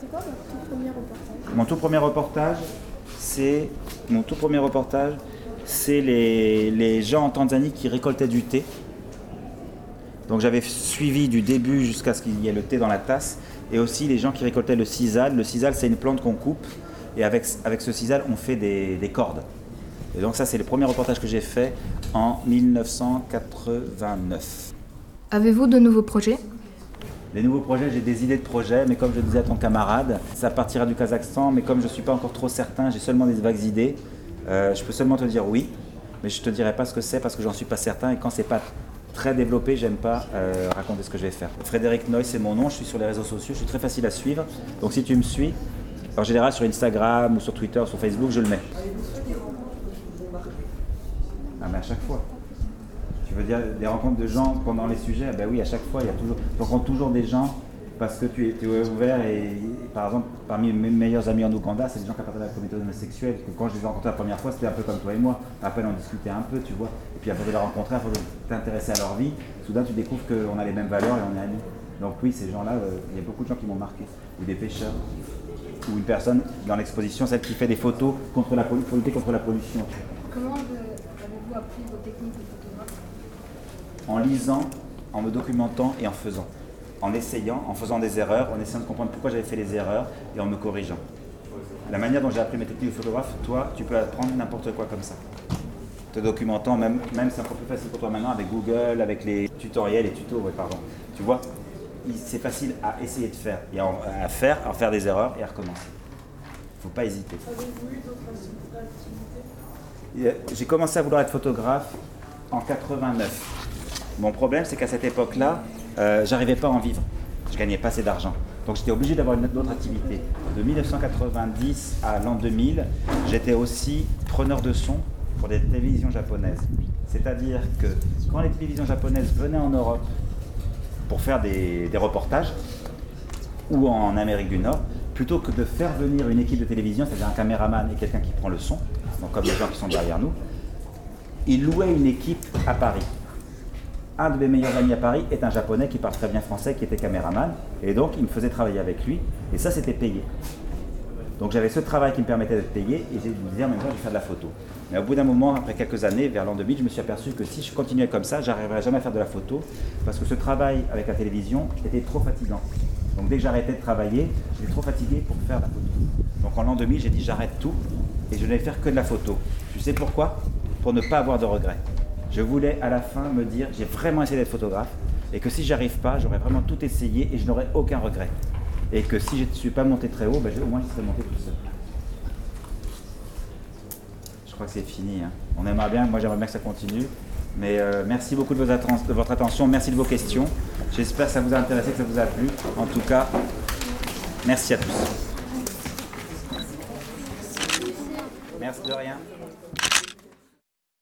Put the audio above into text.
C'était quoi votre tout premier reportage? Mon tout premier reportage, c'est mon tout premier reportage, c'est les, les gens en Tanzanie qui récoltaient du thé. Donc j'avais suivi du début jusqu'à ce qu'il y ait le thé dans la tasse, et aussi les gens qui récoltaient le sisal. Le sisal, c'est une plante qu'on coupe, et avec, avec ce sisal, on fait des, des cordes. Et donc ça, c'est le premier reportage que j'ai fait en 1989. Avez-vous de nouveaux projets? Les nouveaux projets, j'ai des idées de projets, mais comme je disais à ton camarade, ça partira du Kazakhstan, mais comme je ne suis pas encore trop certain, j'ai seulement des vagues idées. Euh, je peux seulement te dire oui, mais je ne te dirai pas ce que c'est parce que j'en suis pas certain, et quand c'est pas très développé, j'aime pas euh, raconter ce que je vais faire. Frédéric Noy, c'est mon nom, je suis sur les réseaux sociaux, je suis très facile à suivre, donc si tu me suis, en général sur Instagram ou sur Twitter, ou sur Facebook, je le mets. Ah mais à chaque fois. Tu veux dire des rencontres de gens pendant les sujets? Ah Ben oui, à chaque fois, il y a toujours. Tu rencontres toujours des gens parce que tu es, ouvert et, par exemple, parmi mes meilleurs amis en Ouganda, c'est des gens qui appartiennent à la communauté homosexuelle. Que quand je les ai rencontrés la première fois, c'était un peu comme toi et moi. Après, on discutait un peu, tu vois. Et puis après de les rencontrer, après t'intéresser à leur vie, soudain tu découvres qu'on a les mêmes valeurs et on est amis. Donc oui, ces gens-là, euh, il y a beaucoup de gens qui m'ont marqué. Ou des pêcheurs. Ou une personne dans l'exposition, celle qui fait des photos contre la, pour lutter contre la pollution. Comment vous- avez-vous appris vos techniques de photographe en lisant, en me documentant et en faisant. En essayant, en faisant des erreurs, en essayant de comprendre pourquoi j'avais fait les erreurs et en me corrigeant. La manière dont j'ai appris mes techniques de photographe, toi, tu peux apprendre n'importe quoi comme ça. Te documentant, même, même c'est un peu plus facile pour toi maintenant avec Google, avec les tutoriels et tutos, ouais, pardon. Tu vois, c'est facile à essayer de faire, et à, faire, à faire des erreurs et à recommencer. Il ne faut pas hésiter. Avez-vous eu d'autres activités? Et, euh, J'ai commencé à vouloir être photographe en 89. Mon problème, c'est qu'à cette époque-là, euh, j'arrivais pas à en vivre. Je gagnais pas assez d'argent. Donc j'étais obligé d'avoir une autre activité. De 1990 à l'an 2000, j'étais aussi preneur de son pour des télévisions japonaises. C'est-à-dire que quand les télévisions japonaises venaient en Europe pour faire des, reportages, ou en Amérique du Nord, plutôt que de faire venir une équipe de télévision, c'est-à-dire un caméraman et quelqu'un qui prend le son, comme les gens qui sont derrière nous, ils louaient une équipe à Paris. Un de mes meilleurs amis à Paris est un japonais qui parle très bien français, qui était caméraman, et donc il me faisait travailler avec lui, et ça c'était payé. Donc j'avais ce travail qui me permettait d'être payé, et j'ai me disais en même je vais faire de la photo. Mais au bout d'un moment, après quelques années, vers l'an 2000, je me suis aperçu que si je continuais comme ça, j'arriverais jamais à faire de la photo, parce que ce travail avec la télévision était trop fatigant. Donc dès que j'arrêtais de travailler, j'étais trop fatigué pour faire de la photo. Donc en l'an 2000, j'ai dit j'arrête tout, et je n'allais faire que de la photo. Tu sais pourquoi? Pour ne pas avoir de regrets. Je voulais à la fin me dire j'ai vraiment essayé d'être photographe, et que si j'y arrive pas, j'aurais vraiment tout essayé et je n'aurais aucun regret. Et que si je ne suis pas monté très haut, ben, au moins je serais monté tout seul. Je crois que c'est fini. hein. On aimerait bien, moi j'aimerais bien que ça continue. Mais euh, merci beaucoup de, de votre attention, merci de vos questions. J'espère que ça vous a intéressé, que ça vous a plu. En tout cas, merci à tous. Merci de rien.